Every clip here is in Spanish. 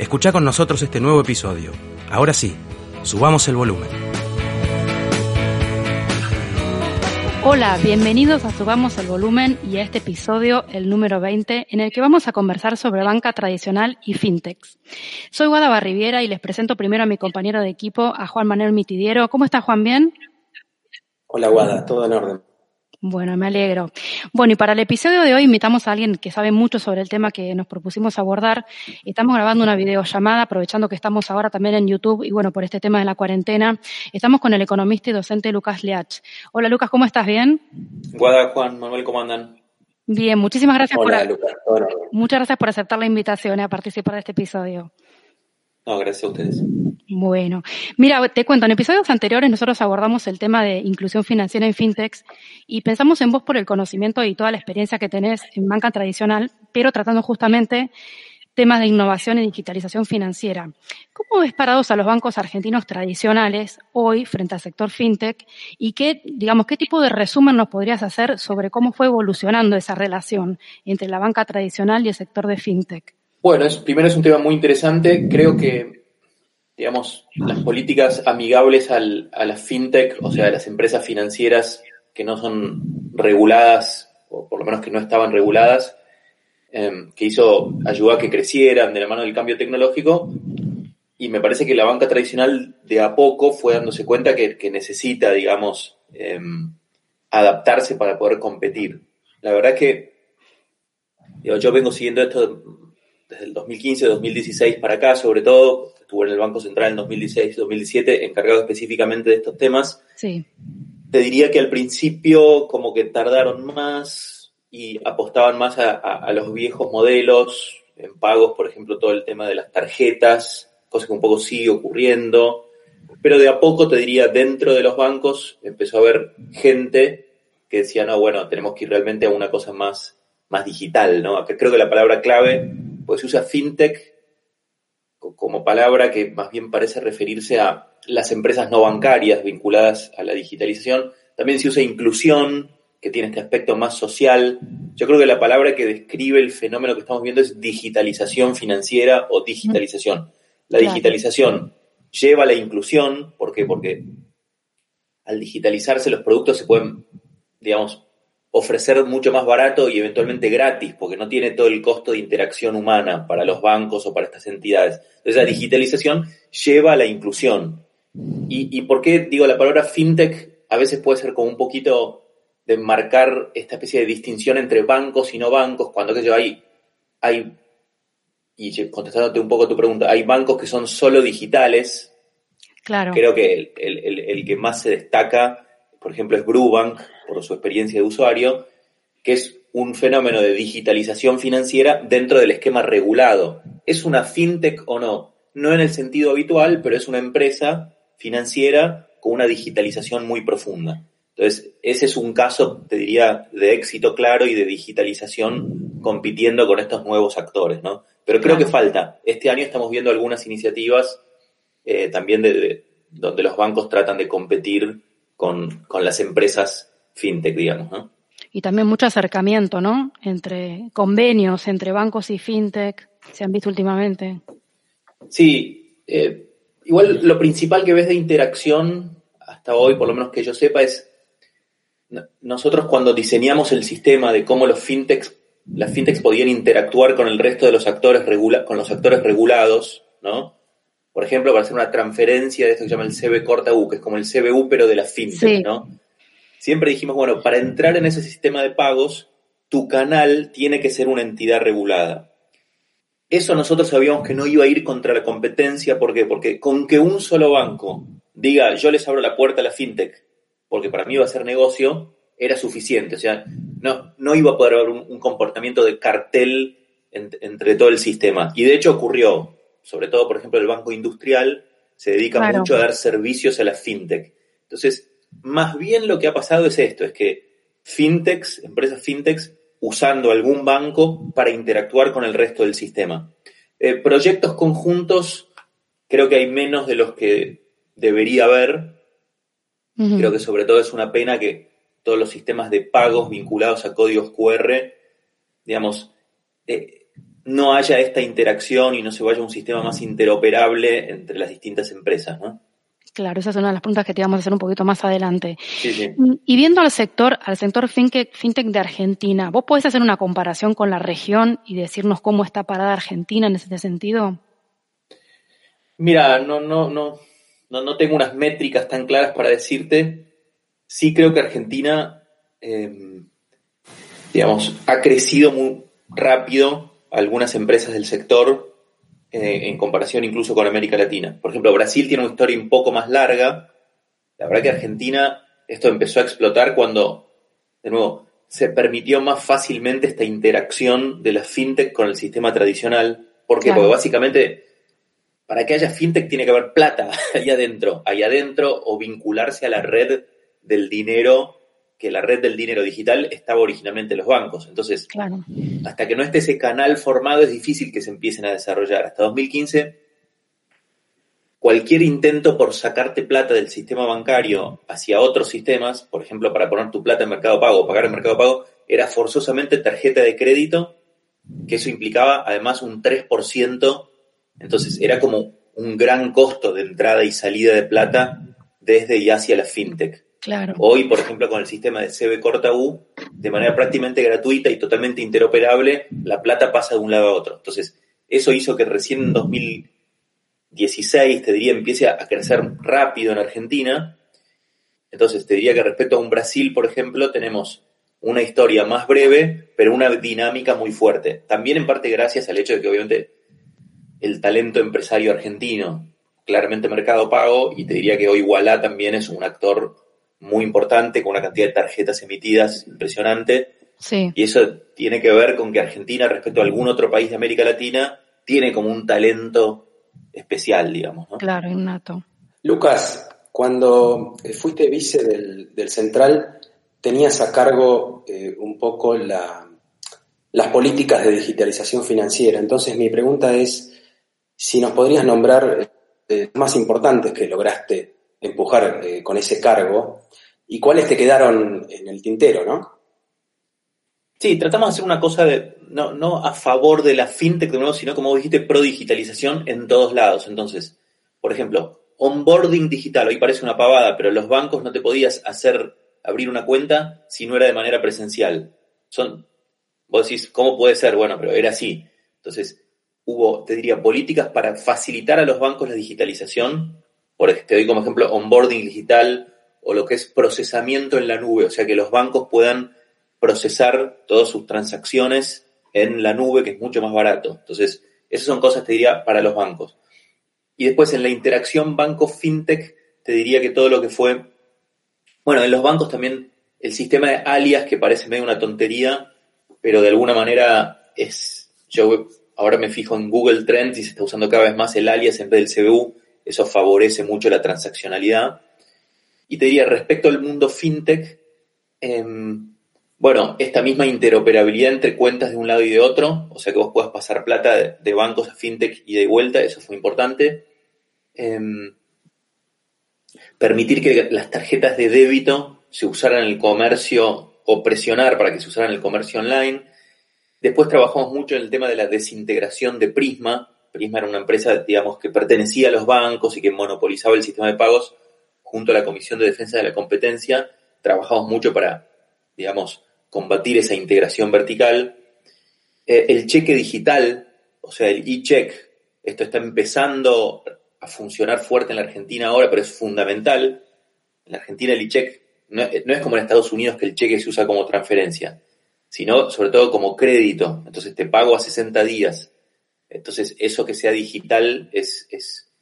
Escucha con nosotros este nuevo episodio. Ahora sí, subamos el volumen. Hola, bienvenidos a Subamos el Volumen y a este episodio, el número 20, en el que vamos a conversar sobre banca tradicional y fintechs. Soy Guada Barriviera y les presento primero a mi compañero de equipo, a Juan Manuel Mitidiero. ¿Cómo está Juan? ¿Bien? Hola Guada, todo en orden. Bueno, me alegro. Bueno, y para el episodio de hoy invitamos a alguien que sabe mucho sobre el tema que nos propusimos abordar. Estamos grabando una videollamada, aprovechando que estamos ahora también en YouTube y bueno, por este tema de la cuarentena. Estamos con el economista y docente Lucas Leach. Hola Lucas, ¿cómo estás? ¿Bien? Guada, Juan, Manuel, ¿cómo andan? Bien, muchísimas gracias Hola, por Lucas. muchas gracias por aceptar la invitación a participar de este episodio. No, gracias a ustedes. Bueno, mira, te cuento, en episodios anteriores nosotros abordamos el tema de inclusión financiera en fintechs y pensamos en vos por el conocimiento y toda la experiencia que tenés en banca tradicional, pero tratando justamente temas de innovación y digitalización financiera. ¿Cómo ves parados a los bancos argentinos tradicionales hoy frente al sector fintech y qué, digamos, qué tipo de resumen nos podrías hacer sobre cómo fue evolucionando esa relación entre la banca tradicional y el sector de fintech? Bueno, es, primero es un tema muy interesante. Creo que, digamos, las políticas amigables al, a las fintech, o sea, a las empresas financieras que no son reguladas, o por lo menos que no estaban reguladas, em, que hizo, ayudó a que crecieran de la mano del cambio tecnológico. Y me parece que la banca tradicional de a poco fue dándose cuenta que, que necesita, digamos, em, adaptarse para poder competir. La verdad es que digo, yo vengo siguiendo esto desde el 2015, 2016 para acá, sobre todo, estuve en el Banco Central en 2016, 2017, encargado específicamente de estos temas. Sí. Te diría que al principio como que tardaron más y apostaban más a, a, a los viejos modelos, en pagos, por ejemplo, todo el tema de las tarjetas, cosa que un poco sigue ocurriendo. Pero de a poco, te diría, dentro de los bancos empezó a haber gente que decía, no, bueno, tenemos que ir realmente a una cosa más, más digital, ¿no? Creo que la palabra clave pues se usa fintech como palabra que más bien parece referirse a las empresas no bancarias vinculadas a la digitalización. También se usa inclusión, que tiene este aspecto más social. Yo creo que la palabra que describe el fenómeno que estamos viendo es digitalización financiera o digitalización. La digitalización lleva a la inclusión, ¿por qué? Porque al digitalizarse los productos se pueden, digamos, ofrecer mucho más barato y eventualmente gratis, porque no tiene todo el costo de interacción humana para los bancos o para estas entidades. Entonces la digitalización lleva a la inclusión. ¿Y, y por qué digo la palabra fintech? A veces puede ser como un poquito de marcar esta especie de distinción entre bancos y no bancos, cuando que yo hay, hay, y contestándote un poco tu pregunta, hay bancos que son solo digitales. Claro. Creo que el, el, el, el que más se destaca, por ejemplo, es Grubank, por su experiencia de usuario, que es un fenómeno de digitalización financiera dentro del esquema regulado. ¿Es una fintech o no? No en el sentido habitual, pero es una empresa financiera con una digitalización muy profunda. Entonces, ese es un caso, te diría, de éxito claro y de digitalización compitiendo con estos nuevos actores, ¿no? Pero creo que falta. Este año estamos viendo algunas iniciativas eh, también de, de, donde los bancos tratan de competir con, con las empresas fintech, digamos, ¿no? Y también mucho acercamiento, ¿no? Entre convenios entre bancos y fintech, se han visto últimamente. Sí, eh, igual lo principal que ves de interacción hasta hoy, por lo menos que yo sepa, es nosotros cuando diseñamos el sistema de cómo los fintechs, las fintechs podían interactuar con el resto de los actores regula, con los actores regulados, ¿no? por ejemplo, para hacer una transferencia de esto que se llama el CB corta U, que es como el CBU pero de la fintech, ¿no? Siempre dijimos, bueno, para entrar en ese sistema de pagos, tu canal tiene que ser una entidad regulada. Eso nosotros sabíamos que no iba a ir contra la competencia, ¿por qué? Porque con que un solo banco diga, yo les abro la puerta a la fintech, porque para mí va a ser negocio, era suficiente. O sea, no, no iba a poder haber un, comportamiento de cartel entre todo el sistema. Y de hecho ocurrió, sobre todo, por ejemplo, el Banco Industrial se dedica mucho a dar servicios a la fintech. Entonces, más bien lo que ha pasado es esto, es que fintechs, empresas fintechs, usando algún banco para interactuar con el resto del sistema. Eh, proyectos conjuntos, creo que hay menos de los que debería haber. Creo que sobre todo es una pena que todos los sistemas de pagos vinculados a códigos QR, digamos, eh, no haya esta interacción y no se vaya a un sistema más interoperable entre las distintas empresas, ¿no? Claro, esa es una de las preguntas que te vamos a hacer un poquito más adelante. Y viendo al sector, al sector fintech, fintech de Argentina, ¿vos podés hacer una comparación con la región y decirnos cómo está parada Argentina en ese sentido? Mira, no, no, no, no, no tengo unas métricas tan claras para decirte. Sí creo que Argentina, em, digamos, ha crecido muy rápido algunas empresas del sector eh, en comparación incluso con América Latina. Por ejemplo, Brasil tiene una historia un poco más larga. La verdad que Argentina, esto empezó a explotar cuando, de nuevo, se permitió más fácilmente esta interacción de la fintech con el sistema tradicional. ¿Por qué? Porque básicamente, para que haya fintech tiene que haber plata ahí adentro, ahí adentro, o vincularse a la red del dinero que la red del dinero digital estaba originalmente en los bancos. Entonces, hasta que no esté ese canal formado es difícil que se empiecen a desarrollar. Hasta 2015, cualquier intento por sacarte plata del sistema bancario hacia otros sistemas, por ejemplo, para poner tu plata en Mercado Pago o pagar en Mercado Pago, era forzosamente tarjeta de crédito, que eso implicaba además un 3%. Entonces, era como un gran costo de entrada y salida de plata desde y hacia la fintech. Hoy, por ejemplo, con el sistema de CB corta U, de manera prácticamente gratuita y totalmente interoperable, la plata pasa de un lado a otro. Entonces, eso hizo que recién en 2016, te diría, empiece a crecer rápido en Argentina. Entonces, te diría que respecto a un Brasil, por ejemplo, tenemos una historia más breve, pero una dinámica muy fuerte. También en parte gracias al hecho de que obviamente el talento empresario argentino, claramente mercado pago, y te diría que hoy Wallah también es un actor muy importante, con una cantidad de tarjetas emitidas impresionante. Sí. Y eso tiene que ver con que Argentina, respecto a algún otro país de América Latina, tiene como un talento especial, digamos. ¿no? Claro, innato. Lucas, cuando fuiste vice del, Central, tenías a cargo eh, un poco la, las políticas de digitalización financiera. Entonces mi pregunta es si nos podrías nombrar eh, los más importantes que lograste empujar eh, con ese cargo y cuáles te quedaron en el tintero, ¿no? Sí, tratamos de hacer una cosa de, no, no a favor de la fintech de nuevo, sino como dijiste, pro digitalización en todos lados. Entonces, por ejemplo, onboarding digital, hoy parece una pavada, pero los bancos no te podías hacer abrir una cuenta si no era de manera presencial. Son, vos decís, ¿cómo puede ser? Bueno, pero era así. Entonces, hubo, te diría, políticas para facilitar a los bancos la digitalización por, te doy como ejemplo onboarding digital o lo que es procesamiento en la nube, o sea que los bancos puedan procesar todas sus transacciones en la nube, que es mucho más barato. Entonces, esas son cosas, te diría, para los bancos. Y después en la interacción banco-fintech, te diría que todo lo que fue, bueno, en los bancos también el sistema de alias, que parece medio una tontería, pero de alguna manera es, yo ahora me fijo en Google Trends y se está usando cada vez más el alias en vez del CBU, eso favorece mucho la transaccionalidad. Y te diría, respecto al mundo fintech, em, bueno, esta misma interoperabilidad entre cuentas de un lado y de otro, o sea que vos puedas pasar plata de, bancos a fintech y de vuelta, eso fue importante. Em, permitir que las tarjetas de débito se usaran en el comercio o presionar para que se usaran en el comercio online. Después trabajamos mucho en el tema de la desintegración de Prisma, Prisma era una empresa, digamos, que pertenecía a los bancos y que monopolizaba el sistema de pagos junto a la Comisión de Defensa de la Competencia. Trabajamos mucho para, digamos, combatir esa integración vertical. Eh, el cheque digital, o sea, el e-check, esto está empezando a funcionar fuerte en la Argentina ahora, pero es fundamental. En la Argentina el e-check no, no, es como en Estados Unidos que el cheque se usa como transferencia, sino sobre todo como crédito. Entonces te pago a 60 días. Entonces eso que sea digital es, es,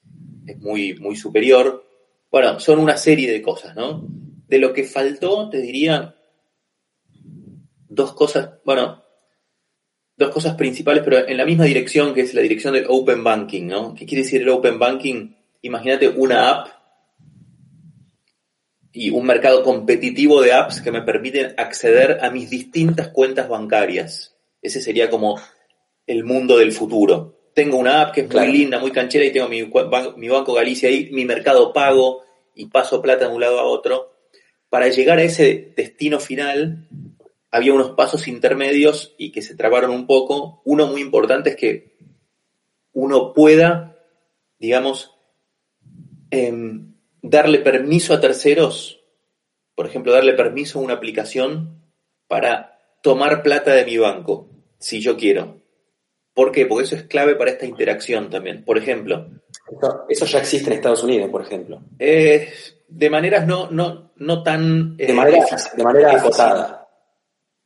es muy, muy superior. Bueno, son una serie de cosas, ¿no? De lo que faltó, te diría dos cosas, bueno, dos cosas principales, pero en la misma dirección, que es la dirección del Open Banking, ¿no? ¿Qué quiere decir el Open Banking? Imagínate una app y un mercado competitivo de apps que me permiten acceder a mis distintas cuentas bancarias. Ese sería como el mundo del futuro. Tengo una app que es muy linda, muy canchera y tengo mi, mi Banco Galicia ahí, mi mercado pago y paso plata de un lado a otro. Para llegar a ese destino final, había unos pasos intermedios y que se trabaron un poco. Uno muy importante es que uno pueda, digamos, em, darle permiso a terceros, por ejemplo, darle permiso a una aplicación para tomar plata de mi banco, si yo quiero. ¿Por qué? Porque eso es clave para esta interacción también. Por ejemplo. Eso, ya existe en Estados Unidos, por ejemplo. Eh, de maneras no, no, no tan... de manera, de manera acotada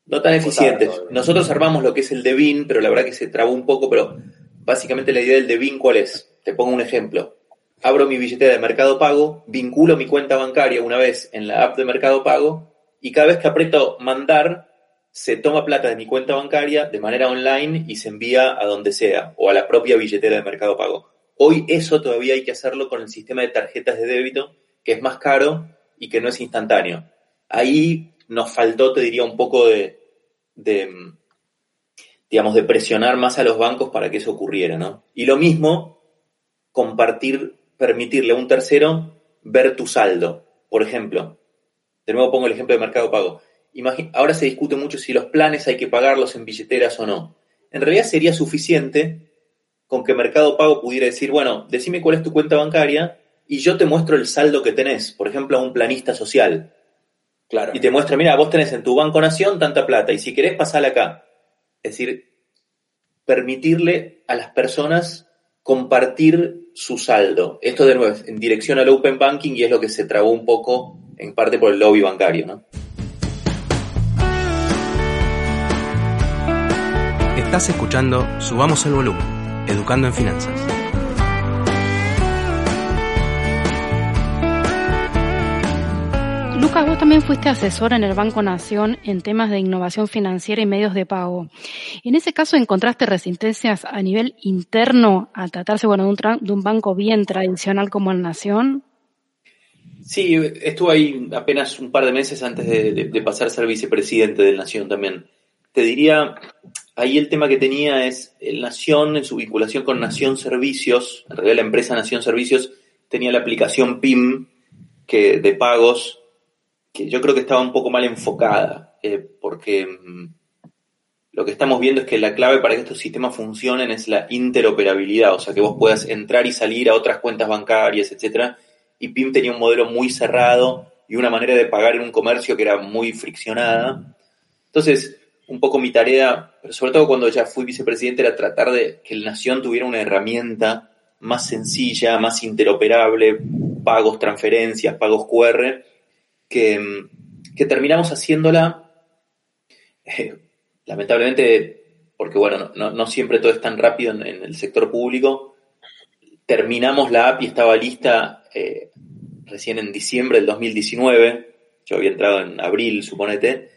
no tan eficientes. Nosotros armamos lo que es el DEVIN, pero la verdad que se trabó un poco, pero básicamente la idea del DEVIN, ¿cuál es? Te pongo un ejemplo. Abro mi billetera de Mercado Pago, vinculo mi cuenta bancaria una vez en la app de Mercado Pago y cada vez que aprieto mandar, se toma plata de mi cuenta bancaria de manera online y se envía a donde sea o a la propia billetera de Mercado Pago. Hoy eso todavía hay que hacerlo con el sistema de tarjetas de débito, que es más caro y que no es instantáneo. Ahí nos faltó, te diría, un poco de, digamos, de presionar más a los bancos para que eso ocurriera, ¿no? Y lo mismo, compartir, permitirle a un tercero ver tu saldo. Por ejemplo, de nuevo pongo el ejemplo de Mercado Pago. Ahora se discute mucho si los planes hay que pagarlos en billeteras o no. En realidad sería suficiente con que Mercado Pago pudiera decir, bueno, decime cuál es tu cuenta bancaria y yo te muestro el saldo que tenés, por ejemplo, a un planista social. Y te muestra, mira, vos tenés en tu Banco Nación tanta plata y si querés pasarla acá. Es decir, permitirle a las personas compartir su saldo. Esto de nuevo es en dirección al Open Banking y es lo que se trabó un poco en parte por el lobby bancario, ¿no? Estás escuchando Subamos el Volumen, Educando en Finanzas. Lucas, vos también fuiste asesor en el Banco Nación en temas de innovación financiera y medios de pago. En ese caso, ¿encontraste resistencias a nivel interno al tratarse bueno, de, un, banco bien tradicional como el Nación? Sí, estuve ahí apenas un par de meses antes de, pasar a ser vicepresidente del Nación también. Te diría, ahí el tema que tenía es el Nación, en su vinculación con Nación Servicios, en realidad la empresa Nación Servicios tenía la aplicación PIM que, de pagos que yo creo que estaba un poco mal enfocada, eh, porque mm, lo que estamos viendo es que la clave para que estos sistemas funcionen es la interoperabilidad, o sea, que vos puedas entrar y salir a otras cuentas bancarias, etcétera. Y PIM tenía un modelo muy cerrado y una manera de pagar en un comercio que era muy friccionada. Entonces, un poco mi tarea, pero sobre todo cuando ya fui vicepresidente, era tratar de que el Nación tuviera una herramienta más sencilla, más interoperable, pagos, transferencias, pagos QR, que, terminamos haciéndola, eh, lamentablemente, porque bueno, no, siempre todo es tan rápido en, el sector público, terminamos la app y estaba lista eh, recién en diciembre del 2019, yo había entrado en abril, suponete,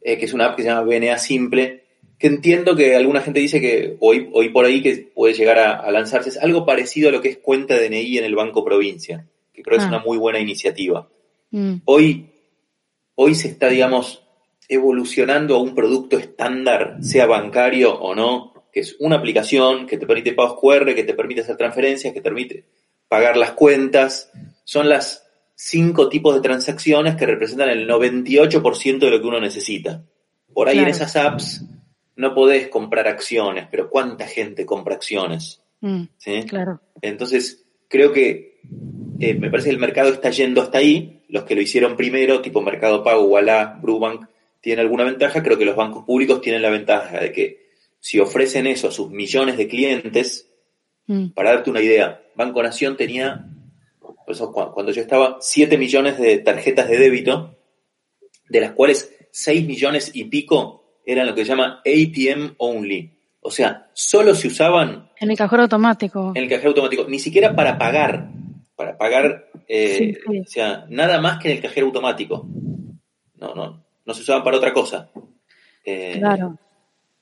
eh, que es una app que se llama BNA Simple, que entiendo que alguna gente dice que hoy, hoy por ahí que puede llegar a, lanzarse, es algo parecido a lo que es cuenta DNI en el Banco Provincia, que creo que es ah. una muy buena iniciativa. Mm. Hoy, hoy se está, digamos, evolucionando a un producto estándar, sea bancario o no, que es una aplicación que te permite pagos QR, que te permite hacer transferencias, que te permite pagar las cuentas. Son las cinco tipos de transacciones que representan el 98% de lo que uno necesita. Por ahí en esas apps no podés comprar acciones, pero ¿cuánta gente compra acciones? Mm, claro. Entonces, creo que eh, me parece que el mercado está yendo hasta ahí. Los que lo hicieron primero, tipo Mercado Pago, Walla, Brubank, tienen alguna ventaja. Creo que los bancos públicos tienen la ventaja de que si ofrecen eso a sus millones de clientes, mm. para darte una idea, Banco Nación tenía, por eso cuando yo estaba, 7 millones de tarjetas de débito, de las cuales 6 millones y pico eran lo que se llama APM only. O sea, solo se usaban... En el cajero automático. En el cajero automático, ni siquiera para pagar. Para pagar, eh, o sea, nada más que en el cajero automático. No, no, no se usaban para otra cosa. Eh, claro.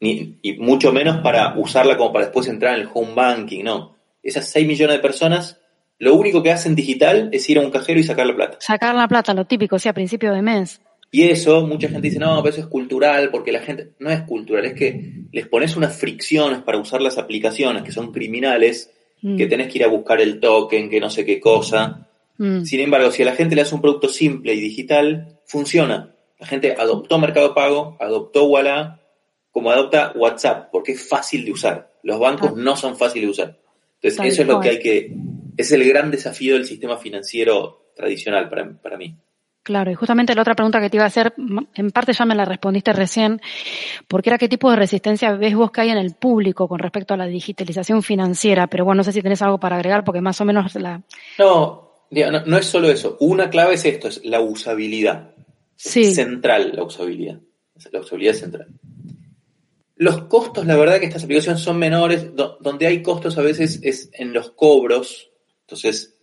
Ni, y mucho menos para usarla como para después entrar en el home banking, no. Esas 6 millones de personas, lo único que hacen digital es ir a un cajero y sacar la plata. Sacar la plata, lo típico, o sea, a principio de mes. Y eso, mucha gente dice, no, pero eso es cultural, porque la gente, no es cultural, es que les pones unas fricciones para usar las aplicaciones que son criminales, mm. que tenés que ir a buscar el token, que no sé qué cosa. Mm. Sin embargo, si a la gente le hace un producto simple y digital, funciona. La gente adoptó Mercado Pago, adoptó Walla, como adopta WhatsApp, porque es fácil de usar. Los bancos ah. no son fáciles de usar. Entonces, eso es lo que hay que, es el gran desafío del sistema financiero tradicional para, para mí. Claro, y justamente la otra pregunta que te iba a hacer, en parte ya me la respondiste recién, porque era qué tipo de resistencia ves vos que hay en el público con respecto a la digitalización financiera, pero bueno, no sé si tenés algo para agregar, porque más o menos la... No, no, es solo eso. Una clave es esto, es la usabilidad. Sí. central la usabilidad. La usabilidad es central. Los costos, la verdad que estas aplicaciones son menores, donde hay costos a veces es en los cobros, entonces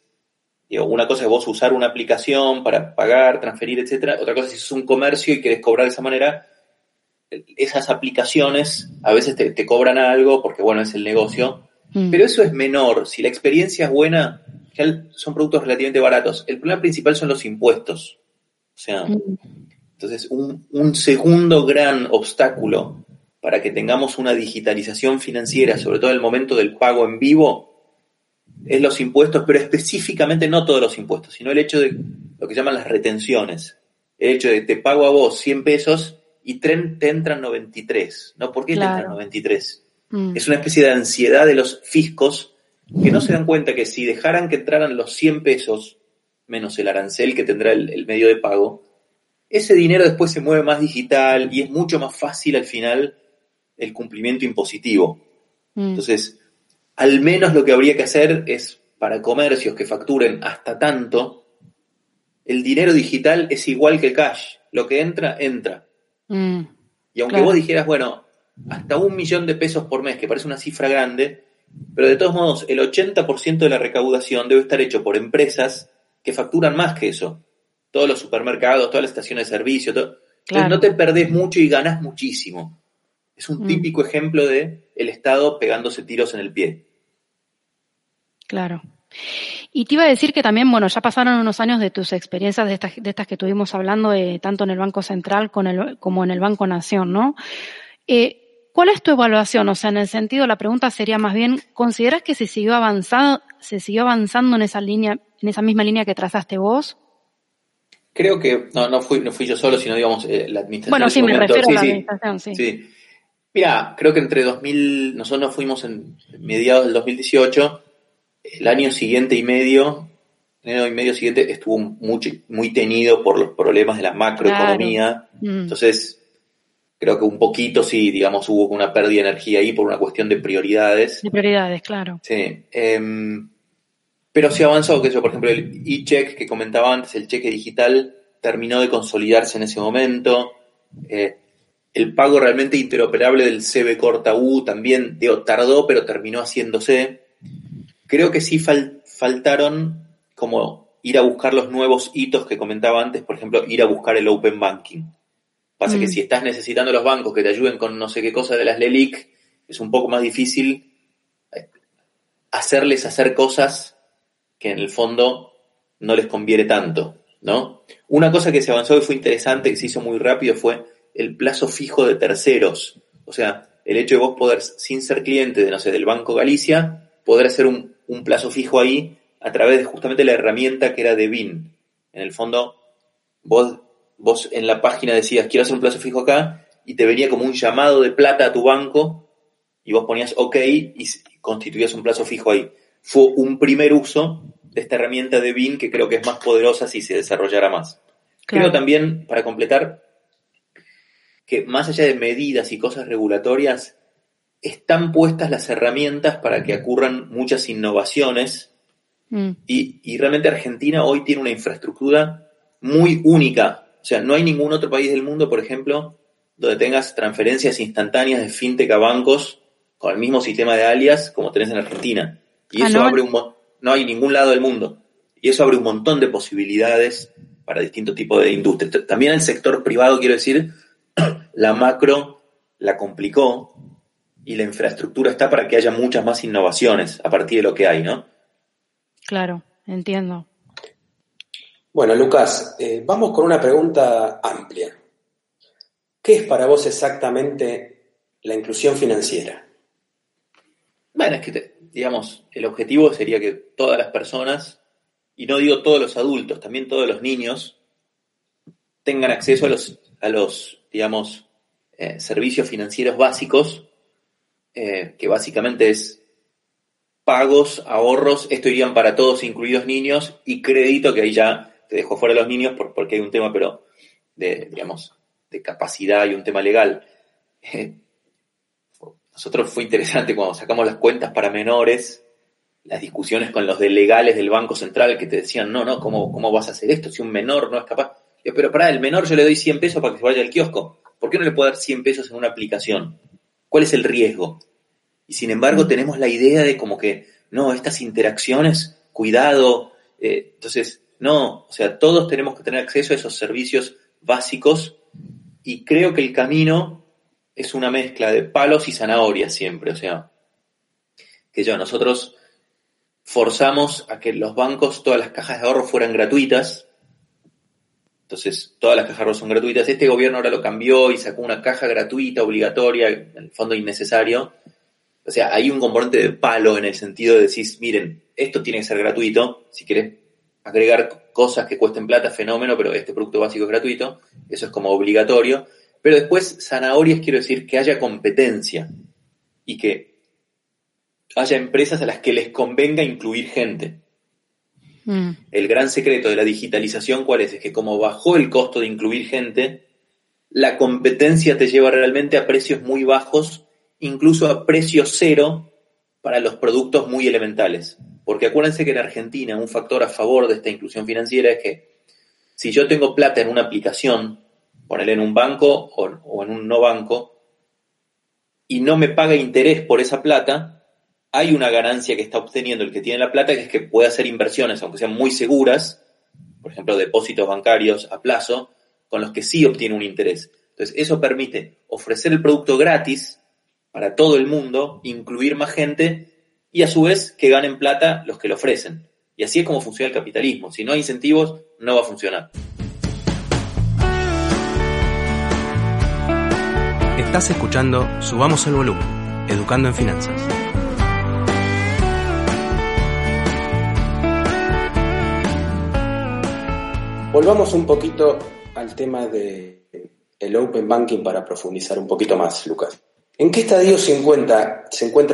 una cosa es vos usar una aplicación para pagar, transferir, etcétera. Otra cosa es si es un comercio y querés cobrar de esa manera. Esas aplicaciones a veces te, cobran algo porque, bueno, es el negocio. Mm. Pero eso es menor. Si la experiencia es buena, son productos relativamente baratos. El problema principal son los impuestos. O sea, mm. entonces un, un segundo gran obstáculo para que tengamos una digitalización financiera, sobre todo en el momento del pago en vivo, es los impuestos, pero específicamente no todos los impuestos, sino el hecho de lo que llaman las retenciones. El hecho de te pago a vos 100 pesos y te entran 93. ¿No? ¿Por qué te entran 93? Mm. Es una especie de ansiedad de los fiscos que no se dan cuenta que si dejaran que entraran los 100 pesos, menos el arancel que tendrá el, medio de pago, ese dinero después se mueve más digital y es mucho más fácil al final el cumplimiento impositivo. Mm. Entonces, al menos lo que habría que hacer es, para comercios que facturen hasta tanto, el dinero digital es igual que el cash. Lo que entra, entra. Mm, y aunque vos dijeras, bueno, hasta un millón de pesos por mes, que parece una cifra grande, pero de todos modos, el 80% de la recaudación debe estar hecho por empresas que facturan más que eso. Todos los supermercados, todas las estaciones de servicio. Entonces no te perdés mucho y ganas muchísimo. Es un mm. típico ejemplo de el Estado pegándose tiros en el pie. Claro. Y te iba a decir que también, bueno, ya pasaron unos años de tus experiencias de estas, de estas que estuvimos hablando, eh, tanto en el Banco Central con el, como en el Banco Nación, ¿no? Eh, ¿Cuál es tu evaluación? O sea, en el sentido, la pregunta sería más bien, ¿consideras que se siguió avanzando, se siguió avanzando en esa línea, en esa misma línea que trazaste vos? Creo que, no, no fui, no fui yo solo, sino digamos eh, la administración. Bueno, sí, me refiero a la administración, sí. sí. Mira, creo que entre 2000, nosotros nos fuimos en mediados del 2018, el año siguiente y medio, el año y medio siguiente estuvo muy, muy tenido por los problemas de la macroeconomía. Mm. Entonces, creo que un poquito sí, digamos, hubo una pérdida de energía ahí por una cuestión de prioridades. De prioridades, claro. Sí. Em, pero sí avanzó, que eso, por ejemplo, el e-check que comentaba antes, el cheque digital, terminó de consolidarse en ese momento. Eh, el pago realmente interoperable del CB corta U también digo, tardó, pero terminó haciéndose. Creo que sí faltaron como ir a buscar los nuevos hitos que comentaba antes, por ejemplo, ir a buscar el Open Banking. Pasa que mm. si estás necesitando los bancos que te ayuden con no sé qué cosa de las LELIC, es un poco más difícil eh, hacerles hacer cosas que en el fondo no les conviene tanto, ¿no? Una cosa que se avanzó y fue interesante, que se hizo muy rápido, fue el plazo fijo de terceros. O sea, el hecho de vos poder, sin ser cliente de, no sé, del Banco Galicia, poder hacer un, plazo fijo ahí a través de justamente la herramienta que era de BIN. En el fondo, vos, vos en la página decías, quiero hacer un plazo fijo acá, y te venía como un llamado de plata a tu banco, y vos ponías OK y constituías un plazo fijo ahí. Fue un primer uso de esta herramienta de BIN que creo que es más poderosa si se desarrollara más. Creo también, para completar, que más allá de medidas y cosas regulatorias, están puestas las herramientas para que ocurran muchas innovaciones Mm. Y, y realmente Argentina hoy tiene una infraestructura muy única. O sea, no hay ningún otro país del mundo, por ejemplo, donde tengas transferencias instantáneas de fintech a bancos con el mismo sistema de alias como tenés en Argentina. Y ah, eso abre un no hay ningún lado del mundo. Y eso abre un montón de posibilidades para distintos tipos de industrias. También el sector privado, quiero decir, la macro la complicó y la infraestructura está para que haya muchas más innovaciones a partir de lo que hay, ¿no? Claro, entiendo. Bueno, Lucas, eh, vamos con una pregunta amplia. ¿Qué es para vos exactamente la inclusión financiera? Bueno, es que, digamos, el objetivo sería que todas las personas, y no digo todos los adultos, también todos los niños, tengan acceso a los, a los digamos, eh, servicios financieros básicos, eh, que básicamente es pagos, ahorros, esto irían para todos, incluidos niños, y crédito, que ahí ya te dejo fuera de los niños porque hay un tema, pero de, digamos, de capacidad y un tema legal. Nosotros fue interesante cuando sacamos las cuentas para menores, las discusiones con los delegales del Banco Central que te decían, no, no, ¿cómo, cómo vas a hacer esto si un menor no es capaz? Yo, pero para el menor yo le doy 100 pesos para que se vaya al kiosco. ¿Por qué no le puedo dar 100 pesos en una aplicación? ¿Cuál es el riesgo? Y sin embargo tenemos la idea de como que, no, estas interacciones, cuidado. Eh, entonces, no, o sea, todos tenemos que tener acceso a esos servicios básicos y creo que el camino es una mezcla de palos y zanahorias siempre, o sea, que yo, nosotros forzamos a que los bancos, todas las cajas de ahorro fueran gratuitas, entonces todas las cajas son gratuitas, este gobierno ahora lo cambió y sacó una caja gratuita, obligatoria, en el fondo innecesario, o sea, hay un componente de palo en el sentido de decir, miren, esto tiene que ser gratuito, si quieres agregar cosas que cuesten plata, fenómeno, pero este producto básico es gratuito, eso es como obligatorio, pero después, zanahorias quiero decir que haya competencia y que haya empresas a las que les convenga incluir gente. Mm. El gran secreto de la digitalización, ¿cuál es? Es que como bajó el costo de incluir gente, la competencia te lleva realmente a precios muy bajos, incluso a precio cero para los productos muy elementales. Porque acuérdense que en Argentina un factor a favor de esta inclusión financiera es que si yo tengo plata en una aplicación, ponerle en un banco o, en un no banco, y no me paga interés por esa plata, hay una ganancia que está obteniendo el que tiene la plata, que es que puede hacer inversiones, aunque sean muy seguras, por ejemplo, depósitos bancarios a plazo, con los que sí obtiene un interés. Entonces, eso permite ofrecer el producto gratis para todo el mundo, incluir más gente y a su vez que ganen plata los que lo ofrecen. Y así es como funciona el capitalismo. Si no hay incentivos, no va a funcionar. Estás escuchando Subamos el Volumen, Educando en Finanzas. Volvamos un poquito al tema del el Open Banking para profundizar un poquito más, Lucas. ¿En qué estadio se encuentra,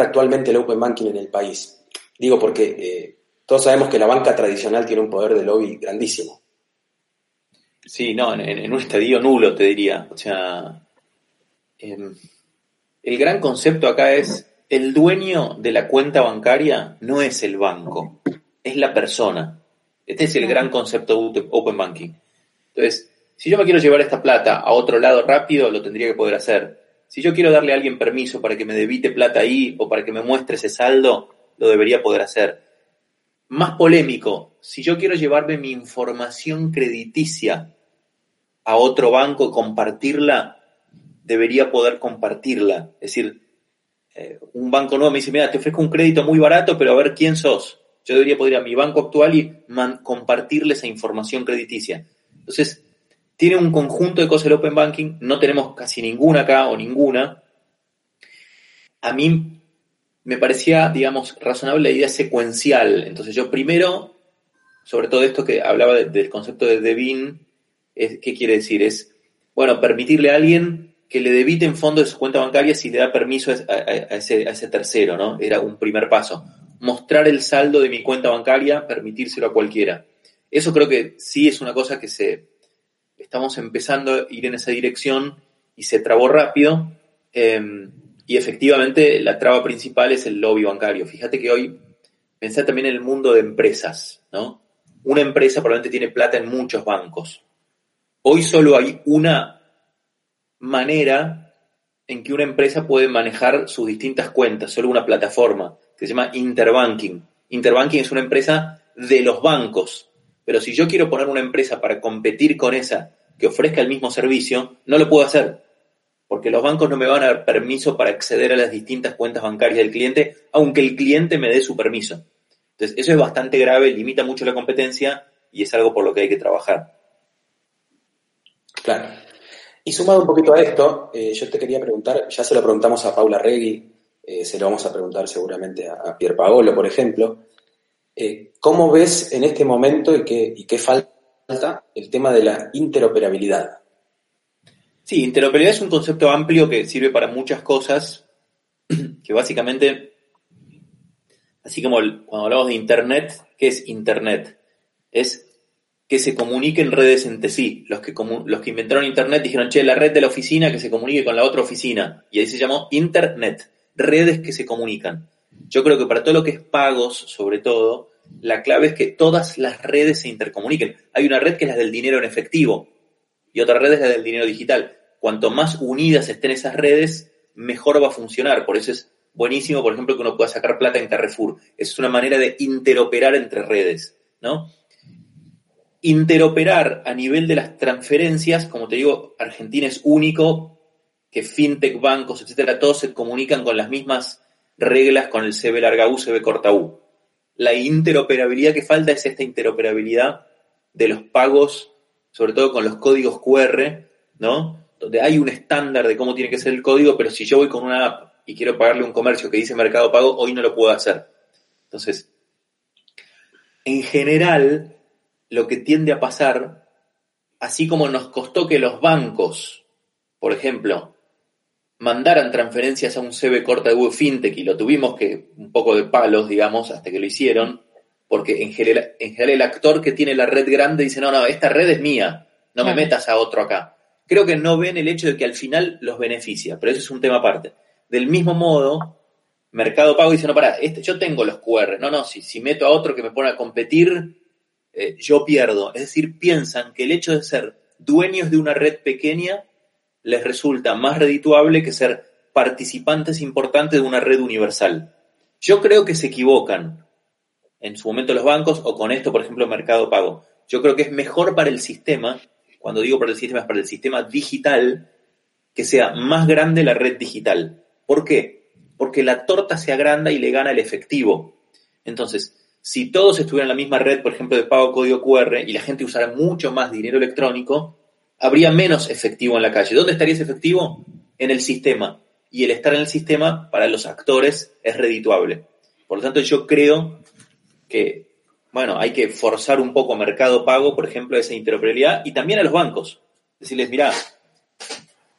actualmente el Open Banking en el país? Digo porque eh, todos sabemos que la banca tradicional tiene un poder de lobby grandísimo. Sí, no, en, en un estadio nulo, te diría. O sea, Em, el gran concepto acá es, el dueño de la cuenta bancaria no es el banco, es la persona. Este es el gran concepto de Open Banking. Entonces, si yo me quiero llevar esta plata a otro lado rápido, lo tendría que poder hacer. Si yo quiero darle a alguien permiso para que me debite plata ahí o para que me muestre ese saldo, lo debería poder hacer. Más polémico, si yo quiero llevarme mi información crediticia a otro banco y compartirla, debería poder compartirla. Es decir, eh, un banco nuevo me dice, mira, te ofrezco un crédito muy barato, pero a ver quién sos. Yo debería poder ir a mi banco actual y compartirle esa información crediticia. Entonces, tiene un conjunto de cosas el Open Banking, no tenemos casi ninguna acá o ninguna. A mí me parecía, digamos, razonable la idea secuencial. Entonces yo primero, sobre todo esto que hablaba del concepto de Devin, ¿qué quiere decir? Es, bueno, permitirle a alguien que le debiten fondos de su cuenta bancaria si le da permiso a, ese, tercero, ¿no? Era un primer paso. Mostrar el saldo de mi cuenta bancaria, permitírselo a cualquiera. Eso creo que sí es una cosa que se estamos empezando a ir en esa dirección y se trabó rápido. Em, y efectivamente la traba principal es el lobby bancario. Fíjate que hoy pensá también en el mundo de empresas, ¿no? Una empresa probablemente tiene plata en muchos bancos. Hoy solo hay una manera en que una empresa puede manejar sus distintas cuentas, solo una plataforma que se llama Interbanking. Interbanking es una empresa de los bancos, pero si yo quiero poner una empresa para competir con esa que ofrezca el mismo servicio, no lo puedo hacer, porque los bancos no me van a dar permiso para acceder a las distintas cuentas bancarias del cliente, aunque el cliente me dé su permiso. Entonces, eso es bastante grave, limita mucho la competencia y es algo por lo que hay que trabajar. Claro. Y sumado un poquito a esto, eh, yo te quería preguntar, ya se lo preguntamos a Paula Regui, eh, se lo vamos a preguntar seguramente a, Pier Paolo, por ejemplo. Eh, ¿Cómo ves en este momento y qué, y qué falta el tema de la interoperabilidad? Sí, interoperabilidad es un concepto amplio que sirve para muchas cosas, que básicamente, así como cuando hablamos de Internet, ¿qué es Internet? Es que se comuniquen redes entre sí. Los que, los que inventaron Internet dijeron, che, la red de la oficina que se comunique con la otra oficina. Y ahí se llamó Internet, redes que se comunican. Yo creo que para todo lo que es pagos, sobre todo, la clave es que todas las redes se intercomuniquen. Hay una red que es la del dinero en efectivo y otra red es la del dinero digital cuanto más unidas estén esas redes, mejor va a funcionar. Por eso es buenísimo, por ejemplo, que uno pueda sacar plata en Carrefour. Es una manera de interoperar entre redes, ¿no? Interoperar a nivel de las transferencias, como te digo, Argentina es único, que fintech, bancos, etcétera, todos se comunican con las mismas reglas con el CB larga U, CB corta U. La interoperabilidad que falta es esta interoperabilidad de los pagos, sobre todo con los códigos QR, ¿no? donde hay un estándar de cómo tiene que ser el código, pero si yo voy con una app y quiero pagarle un comercio que dice Mercado Pago, hoy no lo puedo hacer. Entonces, en general, lo que tiende a pasar, así como nos costó que los bancos, por ejemplo, mandaran transferencias a un CB corta de FinTech y lo tuvimos que un poco de palos, digamos, hasta que lo hicieron, porque en general, en general el actor que tiene la red grande dice, no, no, esta red es mía, no me metas a otro acá creo que no ven el hecho de que al final los beneficia, pero eso es un tema aparte. Del mismo modo, Mercado Pago dice, no, para, este, yo tengo los QR, no, no, si, si meto a otro que me pone a competir, eh, yo pierdo. Es decir, piensan que el hecho de ser dueños de una red pequeña les resulta más redituable que ser participantes importantes de una red universal. Yo creo que se equivocan en su momento los bancos o con esto, por ejemplo, Mercado Pago. Yo creo que es mejor para el sistema cuando digo para el sistema, es para el sistema digital, que sea más grande la red digital. ¿Por qué? Porque la torta se agranda y le gana el efectivo. Entonces, si todos estuvieran en la misma red, por ejemplo, de pago código QR, y la gente usara mucho más dinero electrónico, habría menos efectivo en la calle. ¿Dónde estaría ese efectivo? En el sistema. Y el estar en el sistema para los actores es redituable. Por lo tanto, yo creo que bueno, hay que forzar un poco Mercado Pago, por ejemplo, esa interoperabilidad y también a los bancos. Decirles, mira,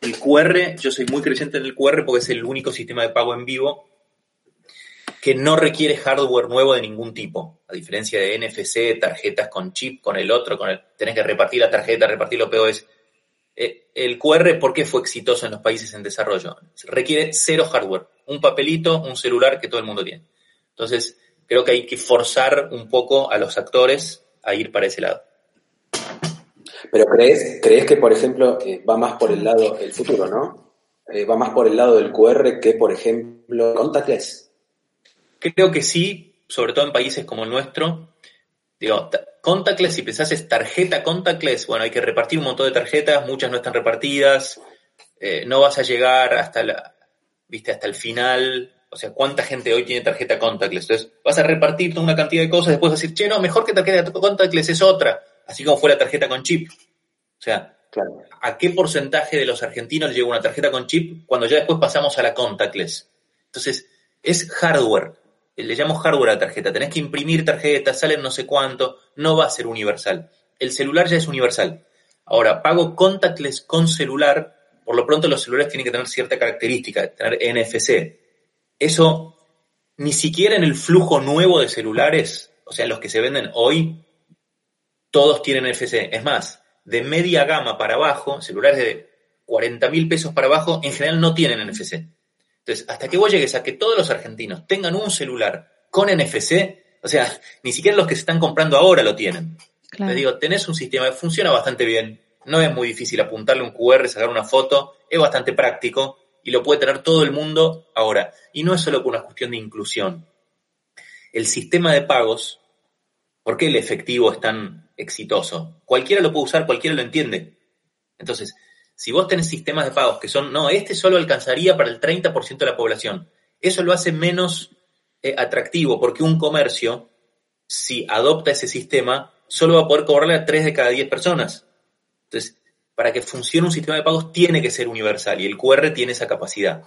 el QR, yo soy muy creyente en el QR porque es el único sistema de pago en vivo que no requiere hardware nuevo de ningún tipo, a diferencia de NFC, tarjetas con chip, con el otro, con el, tenés que repartir la tarjeta, repartir lo POS. Eh, el QR, ¿por qué fue exitoso en los países en desarrollo? Requiere cero hardware, un papelito, un celular que todo el mundo tiene. Entonces, creo que hay que forzar un poco a los actores a ir para ese lado. Pero crees, crees que, por ejemplo, eh, va más por el lado, el futuro, ¿no? Eh, va más por el lado del QR que, por ejemplo, contactless. Creo que sí, sobre todo en países como el nuestro. Digo, contactless, si pensás es tarjeta contactless, bueno, hay que repartir un montón de tarjetas, muchas no están repartidas, eh, no vas a llegar hasta la, viste, hasta el final o sea, ¿cuánta gente hoy tiene tarjeta contactless? Entonces, vas a repartir toda una cantidad de cosas, después vas a decir, che, no, mejor que tarjeta contactless es otra, así como fue la tarjeta con chip. O sea, ¿a qué porcentaje de los argentinos llega una tarjeta con chip cuando ya después pasamos a la contactless? Entonces, es hardware. Le llamo hardware a la tarjeta. Tenés que imprimir tarjetas, salen no sé cuánto, no va a ser universal. El celular ya es universal. Ahora, pago contactless con celular, por lo pronto los celulares tienen que tener cierta característica, tener NFC, eso ni siquiera en el flujo nuevo de celulares, o sea, los que se venden hoy, todos tienen NFC. Es más, de media gama para abajo, celulares de 40 mil pesos para abajo, en general no tienen NFC. Entonces, hasta que vos llegues a que todos los argentinos tengan un celular con NFC, O sea, ni siquiera los que se están comprando ahora lo tienen. Claro. digo, tenés un sistema que funciona bastante bien, no es muy difícil apuntarle un QR, sacar una foto, es bastante práctico y lo puede tener todo el mundo ahora. Y no es solo por una cuestión de inclusión. El sistema de pagos, ¿por qué el efectivo es tan exitoso? Cualquiera lo puede usar, cualquiera lo entiende. Entonces, si vos tenés sistemas de pagos que son, no, este solo alcanzaría para el 30% de la población, eso lo hace menos eh, atractivo porque un comercio, si adopta ese sistema, solo va a poder cobrarle a 3 de cada 10 personas. Entonces, para que funcione un sistema de pagos tiene que ser universal y el QR tiene esa capacidad.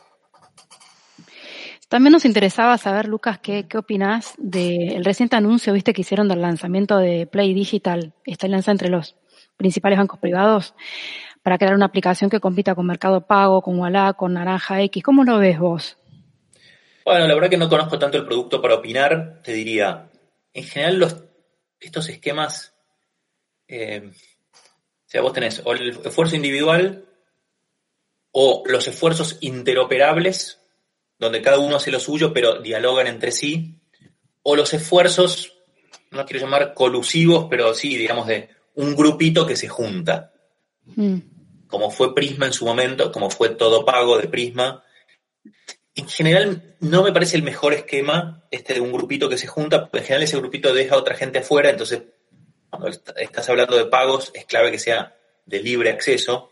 También nos interesaba saber, Lucas, qué, qué opinás del reciente anuncio, viste, que hicieron del lanzamiento de Play Digital, esta alianza entre los principales bancos privados, para crear una aplicación que compita con Mercado Pago, con Walla, con Naranja X. ¿Cómo lo ves vos? Bueno, la verdad que no conozco tanto el producto para opinar. Te diría, en general los, estos esquemas, eh, o sea, vos tenés o el esfuerzo individual o los esfuerzos interoperables, donde cada uno hace lo suyo, pero dialogan entre sí, o los esfuerzos, no quiero llamar colusivos, pero sí, digamos, de un grupito que se junta. Mm. Como fue Prisma en su momento, como fue todo pago de Prisma. En general, no me parece el mejor esquema este de un grupito que se junta, porque en general ese grupito deja a otra gente afuera, entonces cuando estás hablando de pagos es clave que sea de libre acceso.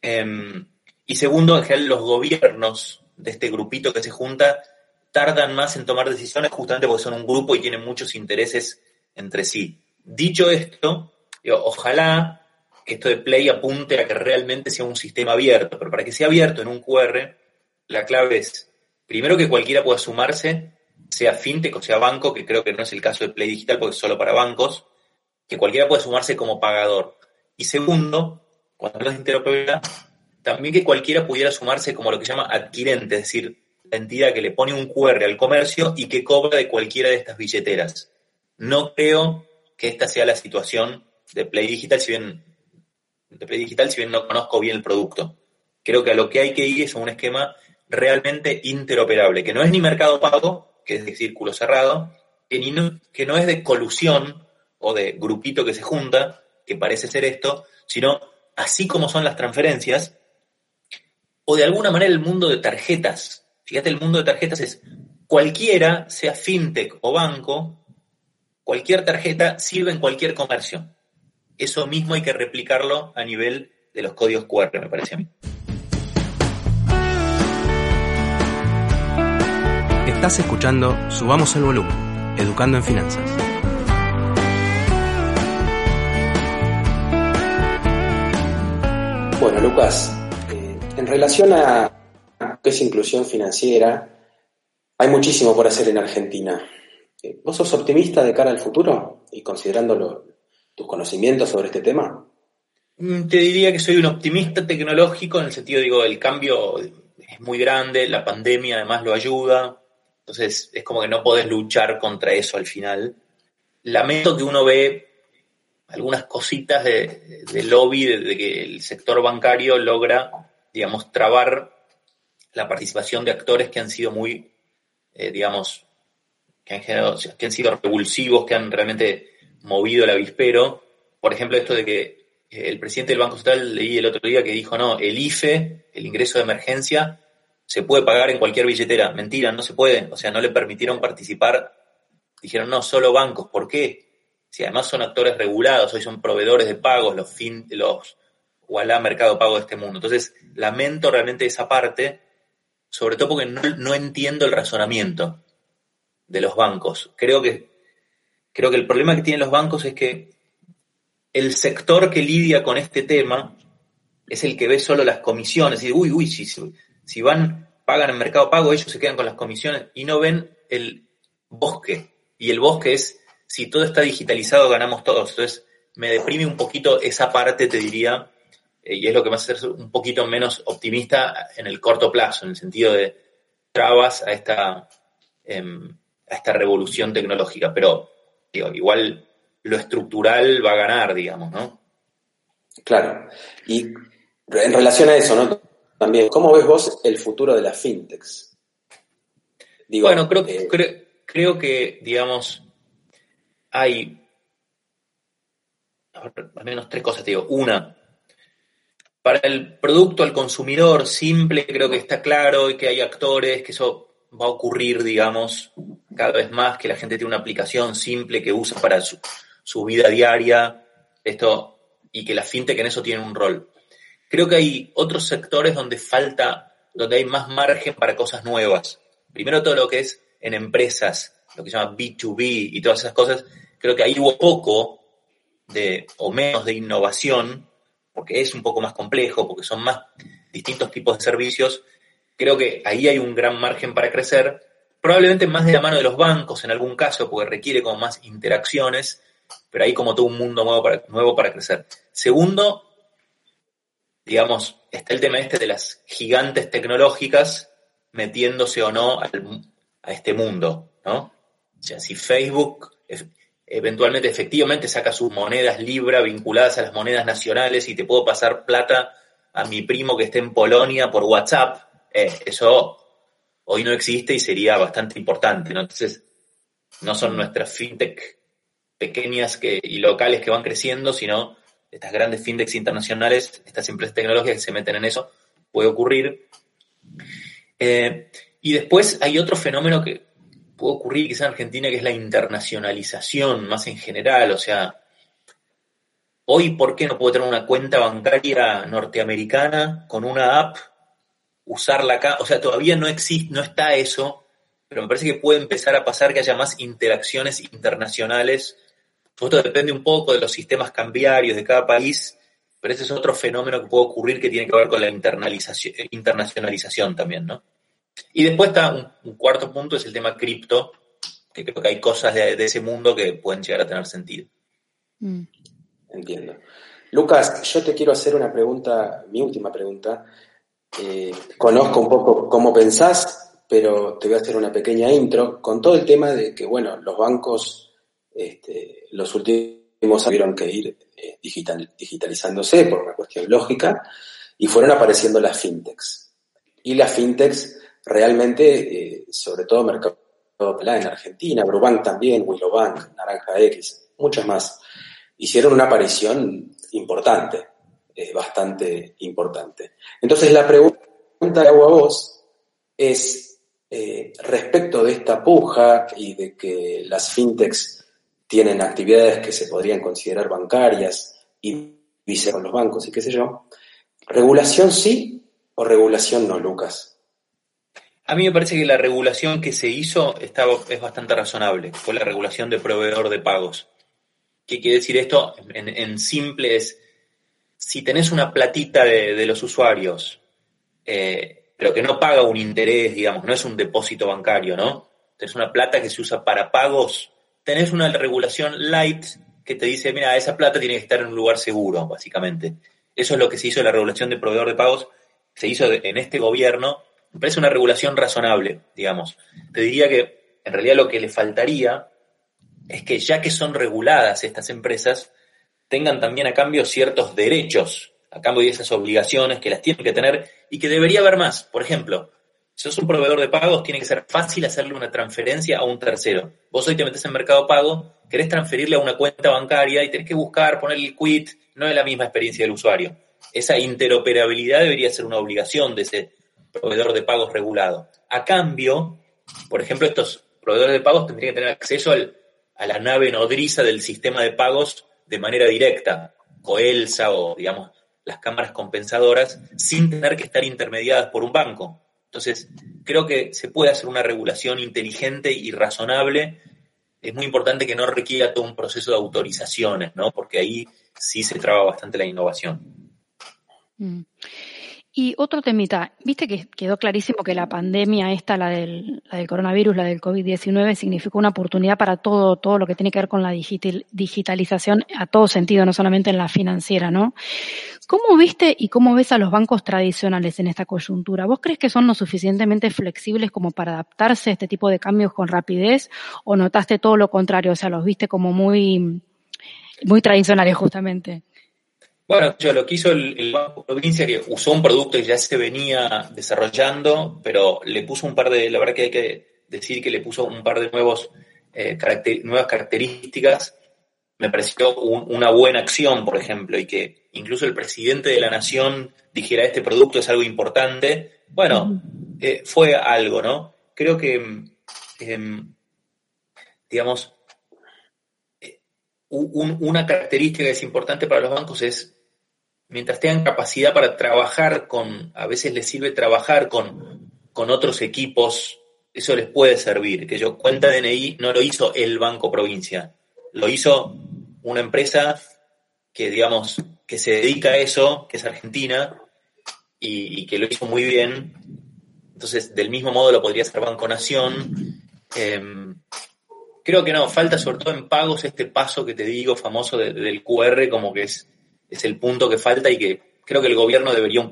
Em, y segundo, en general los gobiernos de este grupito que se junta tardan más en tomar decisiones justamente porque son un grupo y tienen muchos intereses entre sí. Dicho esto, ojalá que esto de Play apunte a que realmente sea un sistema abierto, pero para que sea abierto en un QR, la clave es, primero que cualquiera pueda sumarse, sea fintech o sea banco, que creo que no es el caso de Play Digital porque es solo para bancos, que cualquiera pueda sumarse como pagador. Y segundo, cuando hablas de interoperabilidad, también que cualquiera pudiera sumarse como lo que se llama adquirente, es decir, la entidad que le pone un QR al comercio y que cobra de cualquiera de estas billeteras. No creo que esta sea la situación de Play Digital, si bien Digital, si bien no conozco bien el producto. Creo que a lo que hay que ir es a un esquema realmente interoperable, que no es ni mercado pago, que es de círculo cerrado, que, no, que no es de colusión o de grupito que se junta, que parece ser esto, sino así como son las transferencias, o de alguna manera el mundo de tarjetas. Fíjate, el mundo de tarjetas es cualquiera, sea fintech o banco, cualquier tarjeta sirve en cualquier comercio eso mismo hay que replicarlo a nivel de los códigos QR, me parece a mí. Estás escuchando Subamos el Volumen, Educando en Finanzas. Bueno, Lucas, eh, en relación a qué es inclusión financiera, hay muchísimo por hacer en Argentina. Eh, ¿Vos sos optimista de cara al futuro y considerándolo tus conocimientos sobre este tema? Mm, te diría que soy un optimista tecnológico en el sentido, digo, el cambio es muy grande, la pandemia además lo ayuda, entonces es como que no podés luchar contra eso al final. Lamento que uno ve algunas cositas de, lobby de, que el sector bancario logra, digamos, trabar la participación de actores que han sido muy, eh, digamos, que han, generado, que han sido revulsivos, que han realmente movido el avispero. Por ejemplo, esto de que eh, el presidente del Banco Central leí el otro día que dijo, no, el IFE, el ingreso de emergencia, se puede pagar en cualquier billetera. Mentira, no se puede. O sea, no le permitieron participar. Dijeron, no, solo bancos. ¿Por qué? Si además son actores regulados, hoy son proveedores de pagos, los fin, los Walla Mercado Pago de este mundo. Entonces, lamento realmente esa parte, sobre todo porque no, no entiendo el razonamiento de los bancos. Creo que Creo que el problema que tienen los bancos es que el sector que lidia con este tema es el que ve solo las comisiones. Y uy, uy, si, si van, pagan en mercado pago, ellos se quedan con las comisiones y no ven el bosque. Y el bosque es, si todo está digitalizado, ganamos todos. Entonces, me deprime un poquito esa parte, te diría, eh, y es lo que me hace ser un poquito menos optimista en el corto plazo, en el sentido de trabas a esta, em, a esta revolución tecnológica. Pero igual lo estructural va a ganar, digamos, ¿no? Claro. Y en relación a eso, ¿no? También, ¿cómo ves vos el futuro de las fintechs? bueno, creo, eh, creo, que, digamos, hay al menos tres cosas, te digo. Una, para el producto al consumidor simple, creo que está claro y que hay actores, que eso va a ocurrir, digamos, cada vez más, que la gente tiene una aplicación simple que usa para su, vida diaria, esto, y que la fintech en eso tiene un rol. Creo que hay otros sectores donde falta, donde hay más margen para cosas nuevas. Primero todo lo que es en empresas, lo que se llama B2B y todas esas cosas, creo que ahí hubo poco de, o menos de innovación, porque es un poco más complejo, porque son más distintos tipos de servicios, creo que ahí hay un gran margen para crecer, probablemente más de la mano de los bancos en algún caso, porque requiere como más interacciones, pero ahí como todo un mundo nuevo para, nuevo para crecer. Segundo, digamos, está el tema este de las gigantes tecnológicas metiéndose o no a este mundo, ¿no? O sea, si Facebook eventualmente efectivamente saca sus monedas Libra vinculadas a las monedas nacionales y te puedo pasar plata a mi primo que esté en Polonia por WhatsApp, eh, eso hoy no existe y sería bastante importante, ¿no? Entonces, no son nuestras fintech pequeñas que, y locales que van creciendo, sino estas grandes fintechs internacionales, estas empresas tecnológicas que se meten en eso, puede ocurrir. Eh, y después hay otro fenómeno que puede ocurrir quizá en Argentina, que es la internacionalización más en general. O sea, hoy, ¿por qué no puedo tener una cuenta bancaria norteamericana con una app, usarla acá? O sea, todavía no existe, no está eso, pero me parece que puede empezar a pasar que haya más interacciones internacionales. Esto depende un poco de los sistemas cambiarios de cada país, pero ese es otro fenómeno que puede ocurrir que tiene que ver con la internacionalización también, ¿no? Y después está un, cuarto punto, es el tema cripto, que creo que hay cosas de, ese mundo que pueden llegar a tener sentido. Mm. Entiendo. Lucas, yo te quiero hacer una pregunta, mi última pregunta. Eh, conozco un poco cómo pensás, pero te voy a hacer una pequeña intro con todo el tema de que, bueno, los bancos, este, los últimos tuvieron que ir eh, digitalizándose por una cuestión lógica y fueron apareciendo las fintechs. Y las fintechs realmente, eh, sobre todo Mercado Plata en Argentina, Brubank también, Bank, Naranja X, muchos más, hicieron una aparición importante, eh, bastante importante. Entonces la pregunta que hago a vos es eh, respecto de esta puja y de que las fintechs tienen actividades que se podrían considerar bancarias y vice con los bancos y qué sé yo, ¿regulación sí o regulación no, Lucas? A mí me parece que la regulación que se hizo está, es bastante razonable. Fue la regulación de proveedor de pagos. ¿Qué quiere decir esto? En, en simple es, si tenés una platita de, los usuarios, eh, pero que no paga un interés, digamos, no es un depósito bancario, ¿no? Tenés una plata que se usa para pagos, tenés una regulación light que te dice, mira, esa plata tiene que estar en un lugar seguro, básicamente. Eso es lo que se hizo en la regulación de proveedor de pagos, se hizo en este gobierno me parece una regulación razonable, digamos. Te diría que en realidad lo que le faltaría es que ya que son reguladas estas empresas, tengan también a cambio ciertos derechos, a cambio de esas obligaciones que las tienen que tener y que debería haber más. Por ejemplo, si sos un proveedor de pagos, tiene que ser fácil hacerle una transferencia a un tercero. Vos hoy te metes en Mercado Pago, querés transferirle a una cuenta bancaria y tenés que buscar, poner el quit, no es la misma experiencia del usuario. Esa interoperabilidad debería ser una obligación de ese proveedor de pagos regulado. A cambio, por ejemplo, estos proveedores de pagos tendrían que tener acceso a la nave nodriza del sistema de pagos de manera directa, Coelsa o, digamos, las cámaras compensadoras, sin tener que estar intermediadas por un banco. Entonces, creo que se puede hacer una regulación inteligente y razonable. Es muy importante que no requiera todo un proceso de autorizaciones, ¿no? Porque ahí sí se traba bastante la innovación. Mm. Y otro temita, viste que quedó clarísimo que la pandemia esta, la del, la del coronavirus, la del COVID-19, significó una oportunidad para todo, todo lo que tiene que ver con la digitalización a todo sentido, no solamente en la financiera, ¿no? ¿Cómo viste y cómo ves a los bancos tradicionales en esta coyuntura? ¿Vos crees que son lo suficientemente flexibles como para adaptarse a este tipo de cambios con rapidez o notaste todo lo contrario? O sea, los viste como muy, muy tradicionales justamente. Bueno, yo lo que hizo el, Banco Provincia, que usó un producto que ya se venía desarrollando, pero le puso un par de, la verdad que hay que decir que le puso un par de nuevos eh, nuevas características, me pareció una buena acción, por ejemplo, y que incluso el presidente de la nación dijera este producto es algo importante, bueno, eh, fue algo, ¿no? Creo que, em, digamos, una característica que es importante para los bancos es, mientras tengan capacidad para trabajar con, a veces les sirve trabajar con, con otros equipos, eso les puede servir. Que yo, cuenta DNI no lo hizo el Banco Provincia, lo hizo una empresa que, digamos, que se dedica a eso, que es Argentina, y, que lo hizo muy bien. Entonces, del mismo modo lo podría hacer Banco Nación. Em, creo que no, falta sobre todo en pagos este paso que te digo famoso del QR, como que es, es el punto que falta y que creo que el gobierno debería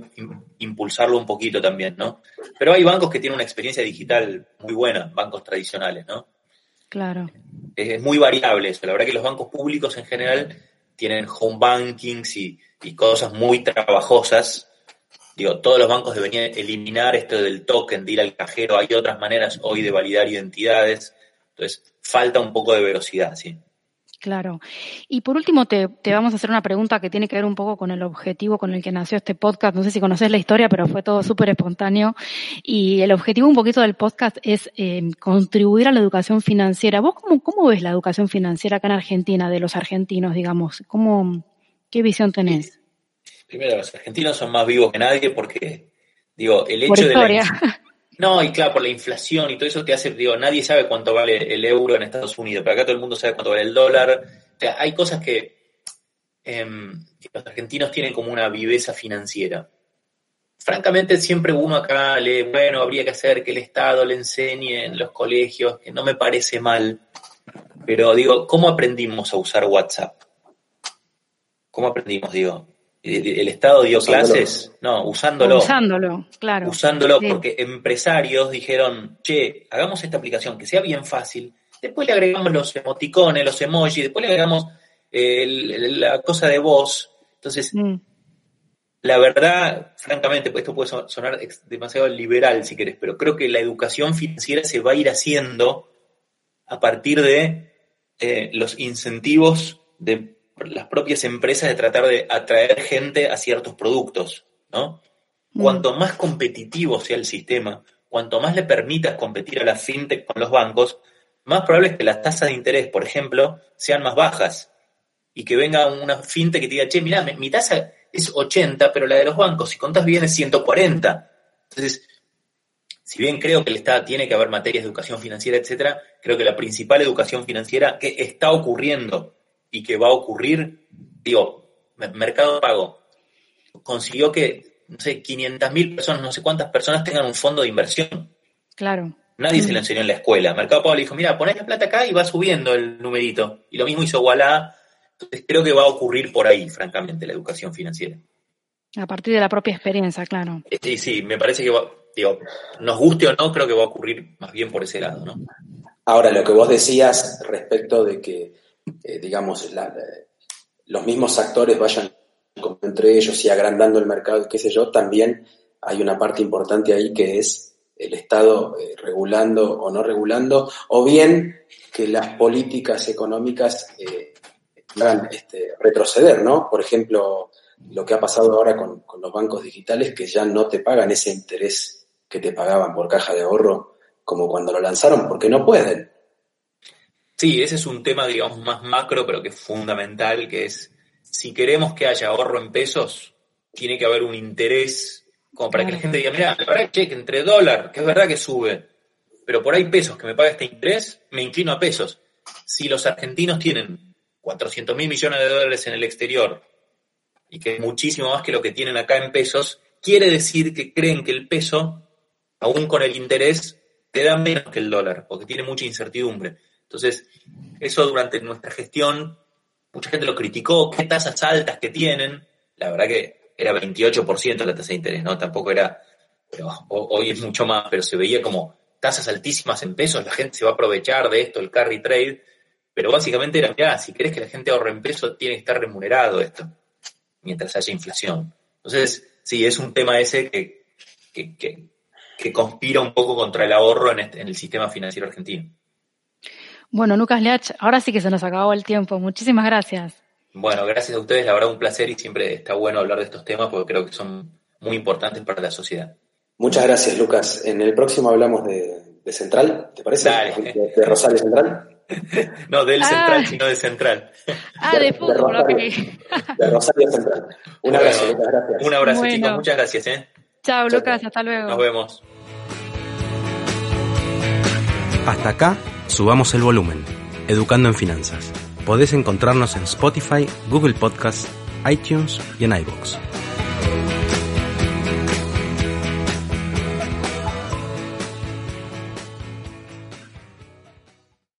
impulsarlo un poquito también, ¿no? Pero hay bancos que tienen una experiencia digital muy buena, bancos tradicionales, ¿no? Claro. Es, muy variable eso. La verdad que los bancos públicos en general tienen home bankings y, cosas muy trabajosas. Digo, todos los bancos deberían eliminar esto del token, de ir al cajero. Hay otras maneras hoy de validar identidades. Entonces, falta un poco de velocidad, sí. Claro. Y por último, te, vamos a hacer una pregunta que tiene que ver un poco con el objetivo con el que nació este podcast. No sé si conoces la historia, pero fue todo súper espontáneo. Y el objetivo un poquito del podcast es eh, contribuir a la educación financiera. ¿Vos cómo, cómo ves la educación financiera acá en Argentina, de los argentinos, digamos? ¿Cómo, ¿Qué visión tenés? Primero, los argentinos son más vivos que nadie porque, digo, el hecho de la no, y claro, por la inflación y todo eso te hace, digo, nadie sabe cuánto vale el euro en Estados Unidos, pero acá todo el mundo sabe cuánto vale el dólar. Hay cosas que, em, los argentinos tienen como una viveza financiera. Francamente, siempre uno acá lee, bueno, habría que hacer que el Estado le enseñe en los colegios, que no me parece mal, pero digo, ¿cómo aprendimos a usar WhatsApp? ¿Cómo aprendimos? Digo, el Estado dio clases, no, usándolo. Usándolo, claro. Usándolo, porque empresarios dijeron, che, hagamos esta aplicación que sea bien fácil, después le agregamos los emoticones, los emojis, después le agregamos la cosa de voz. Entonces, mm. la verdad, francamente, pues esto puede sonar demasiado liberal si querés, pero creo que la educación financiera se va a ir haciendo a partir de eh, los incentivos de las propias empresas de tratar de atraer gente a ciertos productos, ¿no? Mm. Cuanto más competitivo sea el sistema, cuanto más le permitas competir a la fintech con los bancos, más probable es que las tasas de interés, por ejemplo, sean más bajas y que venga una fintech que te diga, che, mira, mi tasa es 80, pero la de los bancos, si contas bien, es 140. Entonces, si bien creo que el Estado tiene que haber materias de educación financiera, etcétera, creo que la principal educación financiera que está ocurriendo y que va a ocurrir, digo, Mercado Pago consiguió que, no sé, 500.000 personas, no sé cuántas personas tengan un fondo de inversión. Claro. Nadie se lo enseñó en la escuela. Mercado Pago le dijo, mira, ponés la plata acá y va subiendo el numerito. Y lo mismo hizo Wallah. Entonces creo que va a ocurrir por ahí, francamente, la educación financiera. A partir de la propia experiencia, claro. Eh, sí, sí, me parece que, digo, nos guste o no, creo que va a ocurrir más bien por ese lado, ¿no? Ahora, lo que vos decías respecto de que eh, digamos, los mismos actores vayan entre ellos y agrandando el mercado, qué sé yo, también hay una parte importante ahí que es el Estado eh, regulando o no regulando, o bien que las políticas económicas eh, hagan este, retroceder, ¿no? Por ejemplo, lo que ha pasado ahora con, los bancos digitales que ya no te pagan ese interés que te pagaban por caja de ahorro como cuando lo lanzaron, porque no pueden. Sí, ese es un tema, digamos, más macro, pero que es fundamental, que es, si queremos que haya ahorro en pesos, tiene que haber un interés como para que la gente diga, mira, la verdad que entre dólar, que es verdad que sube, pero por ahí pesos que me paga este interés, me inclino a pesos. Si los argentinos tienen 400 mil millones de dólares en el exterior y que es muchísimo más que lo que tienen acá en pesos, quiere decir que creen que el peso, aún con el interés, te da menos que el dólar, porque tiene mucha incertidumbre. Entonces, eso durante nuestra gestión, mucha gente lo criticó, qué tasas altas que tienen. La verdad que era 28% la tasa de interés, ¿no? Tampoco era, hoy es mucho más, pero se veía como tasas altísimas en pesos, la gente se va a aprovechar de esto, el carry trade, pero básicamente era, ya, si querés que la gente ahorre en pesos, tiene que estar remunerado esto, mientras haya inflación. Entonces, sí, es un tema ese que, que, conspira un poco contra el ahorro en, este, en el sistema financiero argentino. Bueno, Lucas Leach, ahora sí que se nos acabó el tiempo. Muchísimas gracias. Bueno, gracias a ustedes, la verdad un placer y siempre está bueno hablar de estos temas porque creo que son muy importantes para la sociedad. Muchas gracias, Lucas. En el próximo hablamos de, Central, ¿te parece? De, Rosario Central. no, del Central, ah. sino de Central. Ah, de, fútbol, de Rosario, Central. Un abrazo, Lucas, gracias. Un abrazo, chicos, muchas gracias. ¿eh? Chao, Lucas, hasta luego. Nos vemos. Hasta acá, subamos el volumen. Educando en Finanzas. Podés encontrarnos en Spotify, Google Podcasts, iTunes y en iBox.